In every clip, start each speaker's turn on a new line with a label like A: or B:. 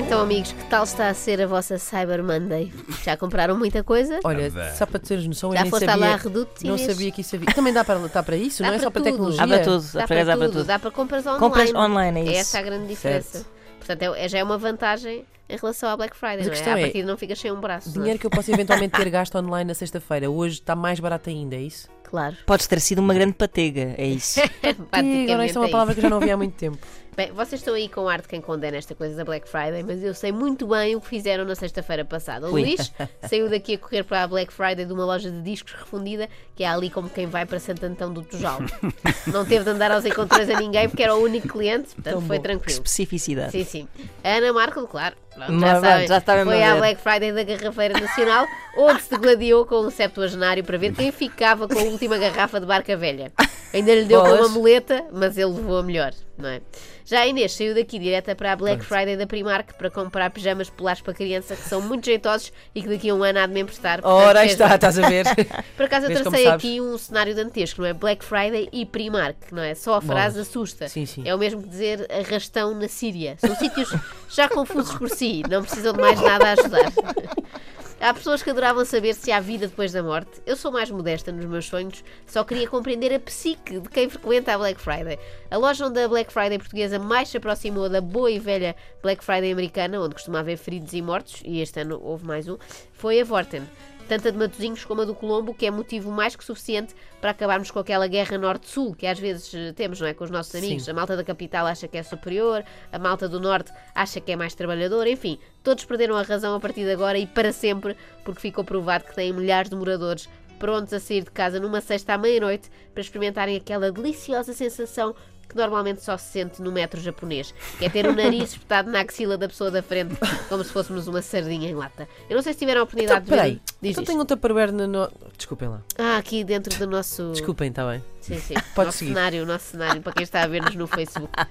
A: Então, amigos, que tal está a ser a vossa Cyber Monday? Já compraram muita coisa?
B: Olha, só para teres noção, eu
A: Já
B: nem
A: foste
B: sabia,
A: à La Redoute,
B: não
A: Inês?
B: sabia que isso havia. Também dá para, dá para isso,
A: Dá
B: não é só para
A: tudo.
B: tecnologia?
C: Há para tudo,
A: Dá para
C: há para
A: tudo,
C: tudo.
A: dá para compras online.
C: Compras online, é
A: É
C: isso.
A: essa a grande diferença. Portanto, é, já é uma vantagem em relação à Black Friday,
B: Mas a
A: não é?
B: questão
A: À
B: é,
A: partida não fica sem um braço. não é?
B: Dinheiro que eu posso eventualmente ter gasto online na sexta-feira. Hoje está mais barato ainda, é isso?
A: Claro.
C: Podes ter sido uma grande patega, é isso.
B: Ih, agora isso é uma
A: é
B: palavra que eu já não ouvi há muito tempo.
A: Bem, vocês estão aí com arte quem condena esta coisa da Black Friday, mas eu sei muito bem o que fizeram na sexta-feira passada. O
C: Ui.
A: Luís saiu daqui a correr para a Black Friday de uma loja de discos refundida, que é ali como quem vai para Santo Antão do Tujal. Não teve de andar aos encontrões a ninguém porque era o único cliente, portanto
B: Tão
A: foi
B: bom.
C: Que
A: tranquilo.
C: especificidade.
A: Sim, sim. A Ana Marco, claro. pronto,
C: Mas
A: já, sabem,
C: já
A: foi à. Black Friday da Garrafeira Nacional, onde se gladiou com um septuagenário para ver quem ficava com a última garrafa de barca velha. Ainda lhe deu com
B: Bolas.
A: uma muleta, mas ele levou a melhor, não é? Já a Inês saiu daqui direta para a Black Friday da Primark para comprar pijamas polares para criança que são muito jeitosos e que daqui a um ano há de me emprestar. portanto,
B: Ora, aí está,
A: bem.
B: estás a ver?
A: Por acaso eu tracei aqui um cenário dantesco, não é? Black Friday e Primark, não é? Só a frase assusta.
B: Sim, sim.
A: É o mesmo que dizer arrastão na Síria. São sítios já confusos por si, não precisam de mais nada a ajudar. Há pessoas que adoravam saber se há vida depois da morte. Eu sou mais modesta nos meus sonhos, só queria compreender a psique de quem frequenta a Black Friday. A loja onde a Black Friday portuguesa mais se aproximou da boa e velha Black Friday americana, onde costuma haver feridos e mortos, e este ano houve mais um, foi a Vorten tanto a de Matosinhos como a do Colombo, que é motivo mais que suficiente para acabarmos com aquela guerra norte-sul que às vezes eh, temos, não é? Com os nossos amigos.
B: Sim.
A: A malta da capital acha que é superior, a malta do norte acha que é mais trabalhador, enfim, todos perderam a razão a partir de agora e para sempre, porque ficou provado que têm milhares de moradores prontos a sair de casa numa sexta à meia-noite para experimentarem aquela deliciosa sensação que normalmente só se sente no metro japonês, que é ter o nariz espetado na axila da pessoa da frente, como se fôssemos uma sardinha em lata. Eu não sei se tiveram a
B: Então,
A: oportunidade de ver.
B: peraí.
A: Diz
B: Então
A: isto.
B: tenho um tupperware no... no- Desculpem lá.
A: Ah, aqui dentro do nosso.
B: Desculpem, está bem.
A: Sim, sim.
B: Pode
A: nosso
B: seguir.
A: cenário, o nosso cenário, para quem está a ver-nos no Facebook.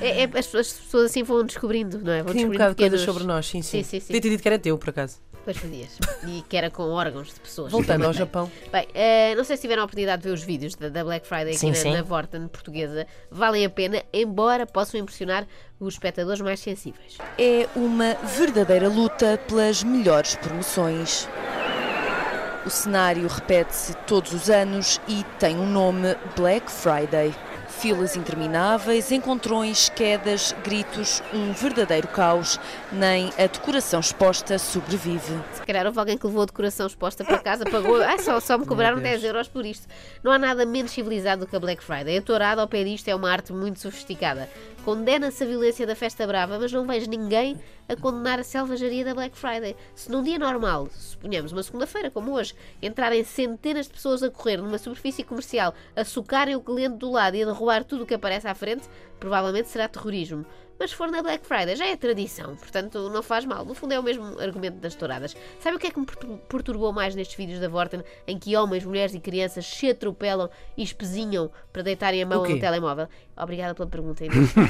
A: É, é- as, as pessoas assim vão descobrindo, não é? Vão
B: Queria um bocado de coisas sobre nós, sim, sim.
A: Sim, sim, sim.
B: Ter dito que era teu, por acaso.
A: Pois podias. E que era com órgãos de pessoas.
B: Voltando ao. Japão.
A: Bem, eh, não sei se tiveram a oportunidade de ver os vídeos da, da Black Friday aqui
C: Sim,
A: na, na Vorten portuguesa. Valem a pena, embora possam impressionar os espectadores mais sensíveis.
D: É uma verdadeira luta pelas melhores promoções. O cenário repete-se todos os anos e tem um nome Black Friday. Filas intermináveis, encontrões, quedas, gritos, um verdadeiro caos. Nem a decoração exposta sobrevive.
A: Se calhar houve alguém que levou a decoração exposta para casa, pagou. Ah, só, só me cobraram
B: Deus.
A: 10 euros por isto. Não há nada menos civilizado do que a Black Friday. A tourada ao pé disto é uma arte muito sofisticada. Condena-se a violência da festa brava, mas não vejo ninguém a condenar a selvageria da Black Friday. Se num dia normal, suponhamos uma segunda-feira como hoje, entrarem centenas de pessoas a correr numa superfície comercial, a socarem o cliente do lado e a derrubar tudo o que aparece à frente, provavelmente será terrorismo. Mas se for na Black Friday, já é tradição, portanto não faz mal. No fundo é o mesmo argumento das touradas. Sabe o que é que me pertur- perturbou mais nestes vídeos da Vorten, em que homens, mulheres e crianças se atropelam e espezinham para deitarem a mão no telemóvel? Obrigada pela pergunta, Inês, por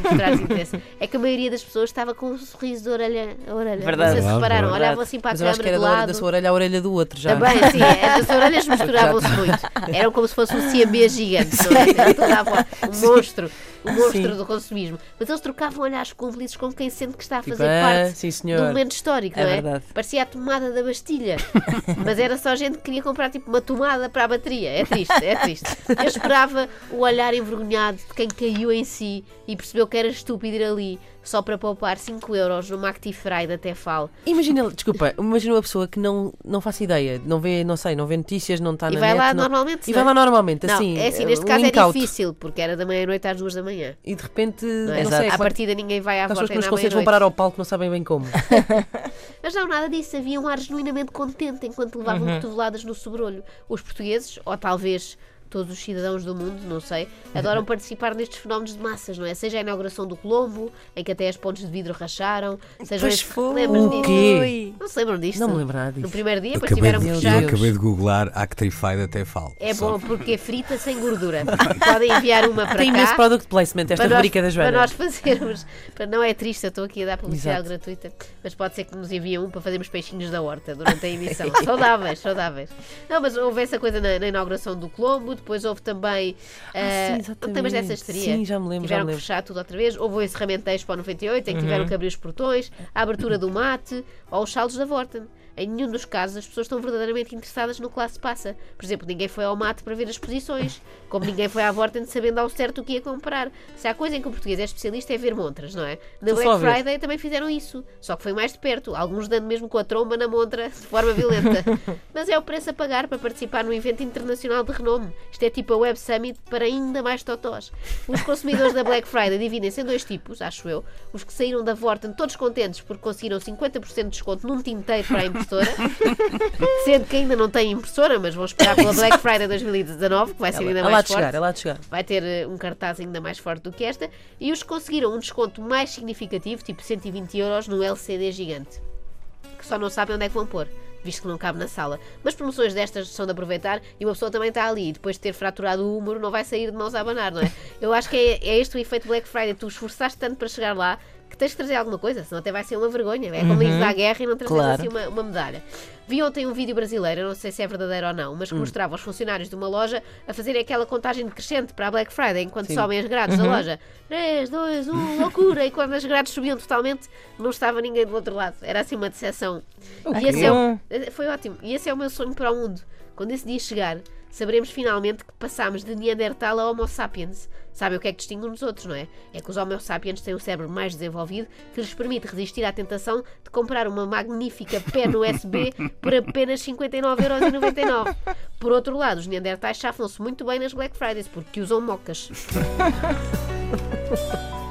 A: interesse. É que a maioria das pessoas estava com um sorriso de orelha a orelha.
C: Verdade.
A: Não sei se
E: Verdade,
A: repararam,
C: verdade.
A: olhavam assim para a
B: Mas eu acho que
A: câmara
B: era
A: de lado.
B: da sua orelha à orelha do outro já.
A: Também, sim, é, as orelhas misturavam-se muito. Eram como se fosse um siamês gigante, não é? À volta. Um monstro, um monstro do consumismo. Mas eles trocavam olhares cúmplices como quem sente que está a
B: Tipo,
A: fazer
B: ah,
A: parte
B: sim, senhor.
A: momento histórico,
C: É
A: não é?
C: verdade.
A: Parecia a tomada da Bastilha. Mas era só gente que queria comprar tipo uma tomada para a bateria. É triste, é triste. Eu esperava o olhar envergonhado de quem caiu em si e percebeu que era estúpido ir ali só para poupar 5 euros numa Actifry da Tefal.
B: Imagina, desculpa, imagina uma pessoa que não, não faça ideia, não vê, não sei, não vê notícias, não está
A: E
B: na
A: vai
B: net,
A: lá
B: não-
A: normalmente.
B: E vai
A: é?
B: lá normalmente,
A: Não,
B: assim.
A: é assim, neste
B: um
A: caso é
B: out.
A: difícil, porque era da meia-noite às duas da manhã.
B: E de repente,
A: Não é?
B: não sei,
A: à
B: quando-
A: partida ninguém vai à
B: as pessoas
A: volta
B: que nos vão parar ao palco não sabem bem como.
A: Mas não, nada disso. Havia um ar genuinamente contente enquanto levavam
B: Uhum.
A: cotoveladas no sobrolho. Os portugueses, ou talvez todos os cidadãos do mundo, não sei, adoram participar nestes fenómenos de massas, não é? Seja a inauguração do Colombo, em que até as pontes de vidro racharam, seja
C: Pois foi.
A: lembras
B: O
A: disso?
B: quê?
A: Não se lembram disto?
B: Não me lembro nada
A: No
B: disso.
A: primeiro dia, depois
E: acabei,
A: tiveram
E: de, eu acabei de googlar Actrified até falo.
A: É
E: Só-
A: bom porque é frita sem gordura. Podem enviar uma para
B: Tem
A: cá.
B: imenso product placement, esta
A: para nós,
B: rubrica da
A: para
B: Joana.
A: nós fazermos. Para, não é triste, eu estou aqui a dar publicidade
B: Exato.
A: gratuita, mas pode ser que nos enviem um para fazermos peixinhos da horta durante a emissão. saudáveis, saudáveis. Não, mas houve essa coisa na, na inauguração do Colombo, depois houve também.
B: Ah, sim,
A: não temas dessa histeria?
B: Sim, já me lembro, já
A: Tiveram
B: me
A: que
B: lembro.
A: fechar tudo outra vez. Houve o encerramento da Expo 98, em que
B: Uhum.
A: tiveram que abrir os portões, a abertura do mate ou os saldos da Vorten. Em nenhum dos casos as pessoas estão verdadeiramente interessadas no que lá se passa. Por exemplo, ninguém foi ao mate para ver as exposições, como ninguém foi à Vorten sabendo ao certo o que ia comprar. Se há coisa em que o português é especialista é ver montras, não é? Na Black. Friday também fizeram isso, só que foi mais de perto, alguns dando mesmo com a tromba na montra de forma violenta. Mas é o preço a pagar para participar num evento internacional de renome. Isto é tipo a Web Summit para ainda mais totós. Os consumidores da Black Friday dividem-se em dois tipos, acho eu. Os que saíram da Vorten todos contentes porque conseguiram 50% de desconto num tinteiro para a impressora, sendo que ainda não têm impressora, mas vão esperar pela Black Friday 2019, que vai ser ainda
B: É lá
A: mais
B: de
A: forte
B: chegar, é lá de chegar.
A: vai ter eh, um cartaz ainda mais forte do que esta, e os que conseguiram um desconto mais significativo, tipo 120 euros, no LCD gigante. Que só não sabem onde é que vão pôr, visto que não cabe na sala. Mas promoções destas são de aproveitar e uma pessoa também está ali e depois de ter fraturado o húmero não vai sair de mãos a abanar, não é? Eu acho que é, é este o efeito Black Friday. Tu esforçaste tanto para chegar lá que tens de trazer alguma coisa, senão até vai ser uma vergonha. É como ires à guerra e não trazer
C: Claro.
A: assim uma, uma medalha. Vi ontem um vídeo brasileiro, não sei se é verdadeiro ou não, mas que mostrava os funcionários de uma loja a fazerem aquela contagem decrescente para a Black Friday enquanto sobem as grades da loja. 3, 2, 1, loucura! E quando as grades subiam totalmente, não estava ninguém do outro lado. Era assim uma decepção. E esse é o- foi ótimo. E esse é o meu sonho para o mundo. Quando esse dia chegar, saberemos finalmente que passámos de Neandertal a Homo sapiens. Sabem o que é que distingue uns dos outros, não é? É que os Homo sapiens têm um cérebro mais desenvolvido que lhes permite resistir à tentação de comprar uma magnífica pen USB por apenas 59,99€. Por outro lado, os Neandertais chafam-se muito bem nas Black Fridays porque usam mocas.